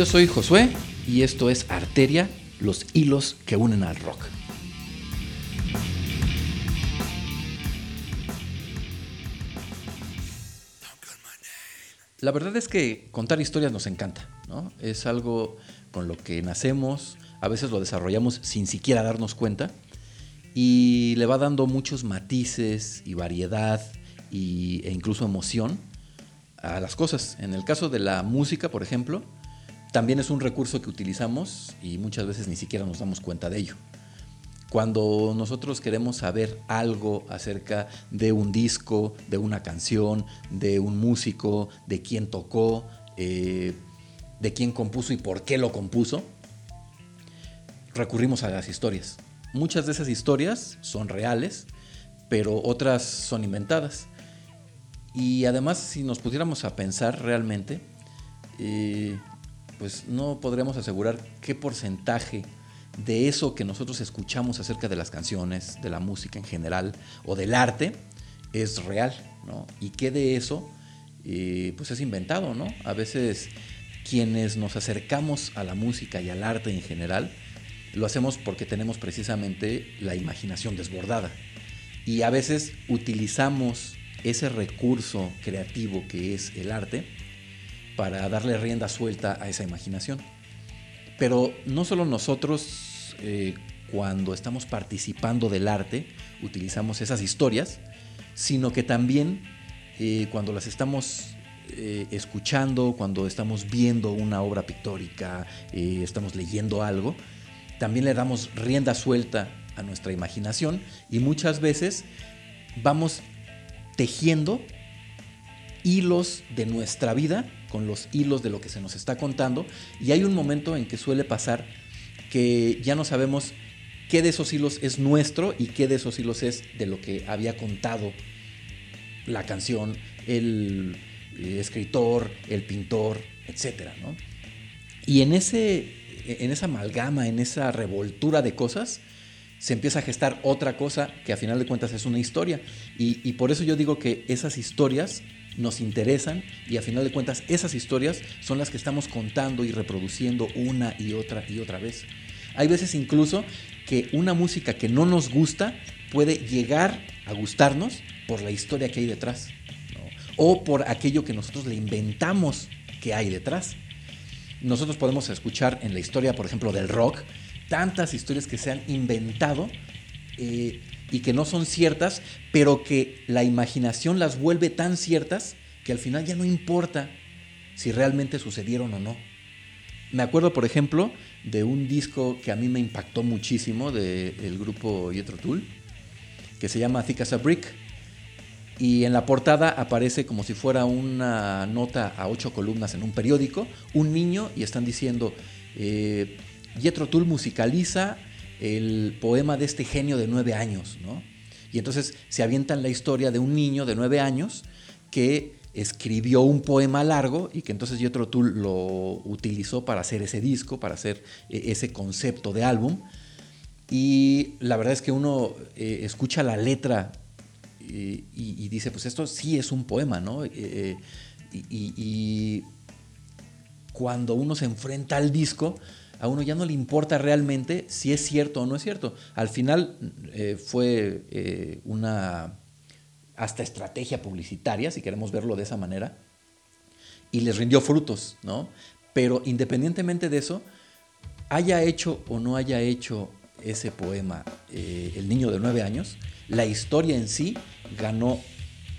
Yo soy Josué y esto es Arteria, los hilos que unen al rock. La verdad es que contar historias nos encanta, ¿no? Es algo con lo que nacemos, a veces lo desarrollamos sin siquiera darnos cuenta y le va dando muchos matices y variedad y, e incluso emoción a las cosas. En el caso de la música, por ejemplo, también es un recurso que utilizamos y muchas veces ni siquiera nos damos cuenta de ello. Cuando nosotros queremos saber algo acerca de un disco, de una canción, de un músico, de quién tocó, eh, de quién compuso y por qué lo compuso, recurrimos a las historias. Muchas de esas historias son reales, pero otras son inventadas. Y además, si nos pudiéramos a pensar realmente, eh, pues no podríamos asegurar qué porcentaje de eso que nosotros escuchamos acerca de las canciones, de la música en general o del arte es real, ¿no? Y qué de eso eh, pues es inventado, ¿no? A veces quienes nos acercamos a la música y al arte en general, lo hacemos porque tenemos precisamente la imaginación desbordada. Y a veces utilizamos ese recurso creativo que es el arte para darle rienda suelta a esa imaginación. Pero no solo nosotros, eh, cuando estamos participando del arte, utilizamos esas historias, sino que también eh, cuando las estamos eh, escuchando, cuando estamos viendo una obra pictórica, estamos leyendo algo, también le damos rienda suelta a nuestra imaginación y muchas veces vamos tejiendo hilos de nuestra vida con los hilos de lo que se nos está contando y hay un momento en que suele pasar que ya no sabemos qué de esos hilos es nuestro y qué de esos hilos es de lo que había contado la canción, el, escritor, el pintor, etc. Y en, ese, en esa amalgama, en esa revoltura de cosas, se empieza a gestar otra cosa que a final de cuentas es una historia. Y por eso yo digo que esas historias nos interesan y a final de cuentas esas historias son las que estamos contando y reproduciendo una y otra y otra vez. Hay veces incluso que una música que no nos gusta puede llegar a gustarnos por la historia que hay detrás o por aquello que nosotros le inventamos que hay detrás. Nosotros podemos escuchar en la historia, por ejemplo, del rock, tantas historias que se han inventado eh, y que no son ciertas, pero que la imaginación las vuelve tan ciertas que al final ya no importa si realmente sucedieron o no. Me acuerdo, por ejemplo, de un disco que a mí me impactó muchísimo del grupo Yetro Tool, que se llama Thick as a Brick. Y en la portada aparece como si fuera una nota a ocho columnas en un periódico, un niño, y están diciendo, eh, Yetro Tull musicaliza el poema de este genio de nueve años, ¿no? Y entonces se avientan la historia de un niño de nueve años que escribió un poema largo y que entonces Jethro Tull lo utilizó para hacer ese disco, para hacer e, ese concepto de álbum. Y la verdad es que uno eh, escucha la letra y, dice, pues esto sí es un poema, ¿no? Eh, eh, y cuando uno se enfrenta al disco, a uno ya no le importa realmente si es cierto o no es cierto. Al final eh, fue eh, una hasta estrategia publicitaria, si queremos verlo de esa manera, y les rindió frutos, ¿no? Pero independientemente de eso, haya hecho o no haya hecho ese poema eh, El niño de nueve años, la historia en sí ganó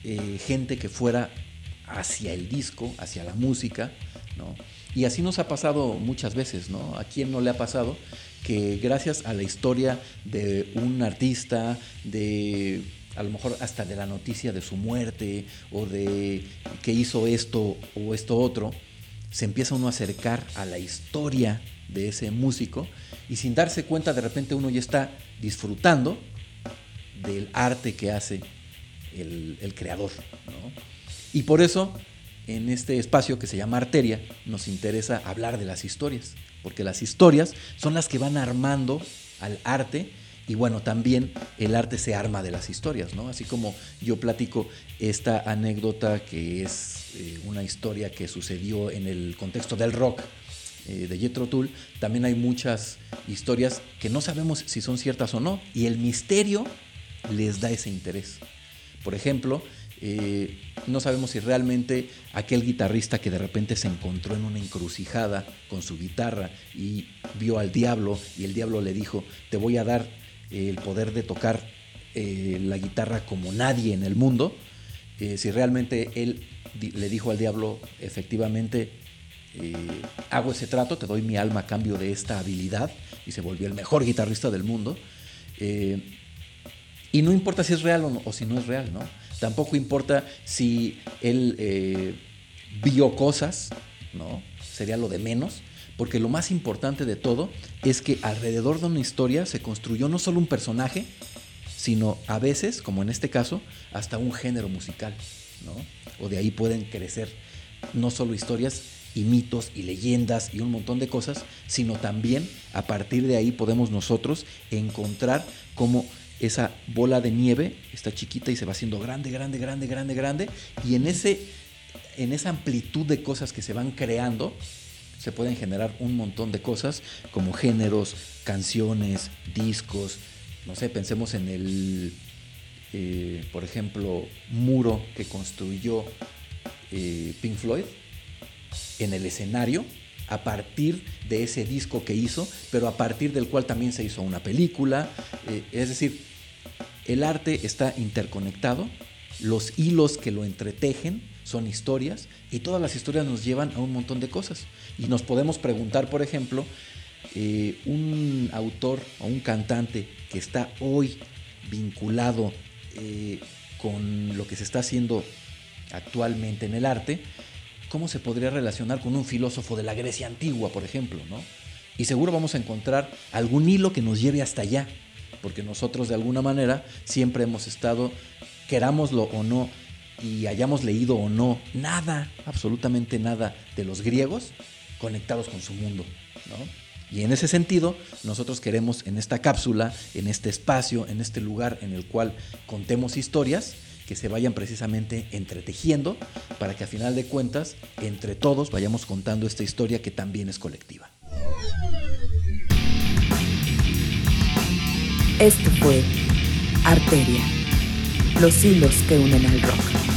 gente que fuera hacia el disco, hacia la música, ¿no? Y así nos ha pasado muchas veces, ¿no? ¿A quién no le ha pasado que gracias a la historia de un artista, de a lo mejor hasta de la noticia de su muerte o de que hizo esto o esto otro, se empieza uno a acercar a la historia de ese músico y sin darse cuenta de repente uno ya está disfrutando del arte que hace el, el creador. ¿no? Y por eso en este espacio que se llama Arteria nos interesa hablar de las historias, porque las historias son las que van armando al arte y bueno, también el arte se arma de las historias, ¿no? Así como yo platico esta anécdota que es eh, una historia que sucedió en el contexto del rock eh, de Jethro Tull, también hay muchas historias que no sabemos si son ciertas o no, y el misterio les da ese interés. Por ejemplo, eh, no sabemos si realmente aquel guitarrista que de repente se encontró en una encrucijada con su guitarra y vio al diablo y el diablo le dijo, te voy a dar el poder de tocar eh, la guitarra como nadie en el mundo, eh, si realmente él le dijo al diablo, efectivamente, hago ese trato, te doy mi alma a cambio de esta habilidad, y se volvió el mejor guitarrista del mundo. y no importa si es real o si no es real, ¿no? Tampoco importa si él eh, vio cosas, ¿no? Sería lo de menos. Porque lo más importante de todo es que alrededor de una historia se construyó no solo un personaje, sino a veces, como en este caso, hasta un género musical, ¿no? O de ahí pueden crecer no solo historias y mitos y leyendas y un montón de cosas, sino también a partir de ahí podemos nosotros encontrar cómo esa bola de nieve está chiquita y se va haciendo grande, grande, grande, grande, grande. Y en, ese, en esa amplitud de cosas que se van creando, se pueden generar un montón de cosas como géneros, canciones, discos. No sé, pensemos en el, eh, por ejemplo, muro que construyó eh, Pink Floyd en el escenario a partir de ese disco que hizo, pero a partir del cual también se hizo una película. Eh, es decir, el arte está interconectado, los hilos que lo entretejen son historias y todas las historias nos llevan a un montón de cosas. Y nos podemos preguntar, por ejemplo, eh, un autor o un cantante que está hoy vinculado eh, con lo que se está haciendo actualmente en el arte, ¿cómo se podría relacionar con un filósofo de la Grecia antigua, por ejemplo? ¿no? Y seguro vamos a encontrar algún hilo que nos lleve hasta allá porque nosotros de alguna manera siempre hemos estado, querámoslo o no, y hayamos leído o no, nada, absolutamente nada de los griegos conectados con su mundo. Y en ese sentido, nosotros queremos en esta cápsula, en este espacio, en este lugar en el cual contemos historias, que se vayan precisamente entretejiendo para que a final de cuentas, entre todos, vayamos contando esta historia que también es colectiva. Esto fue Arteria, los hilos que unen al rock.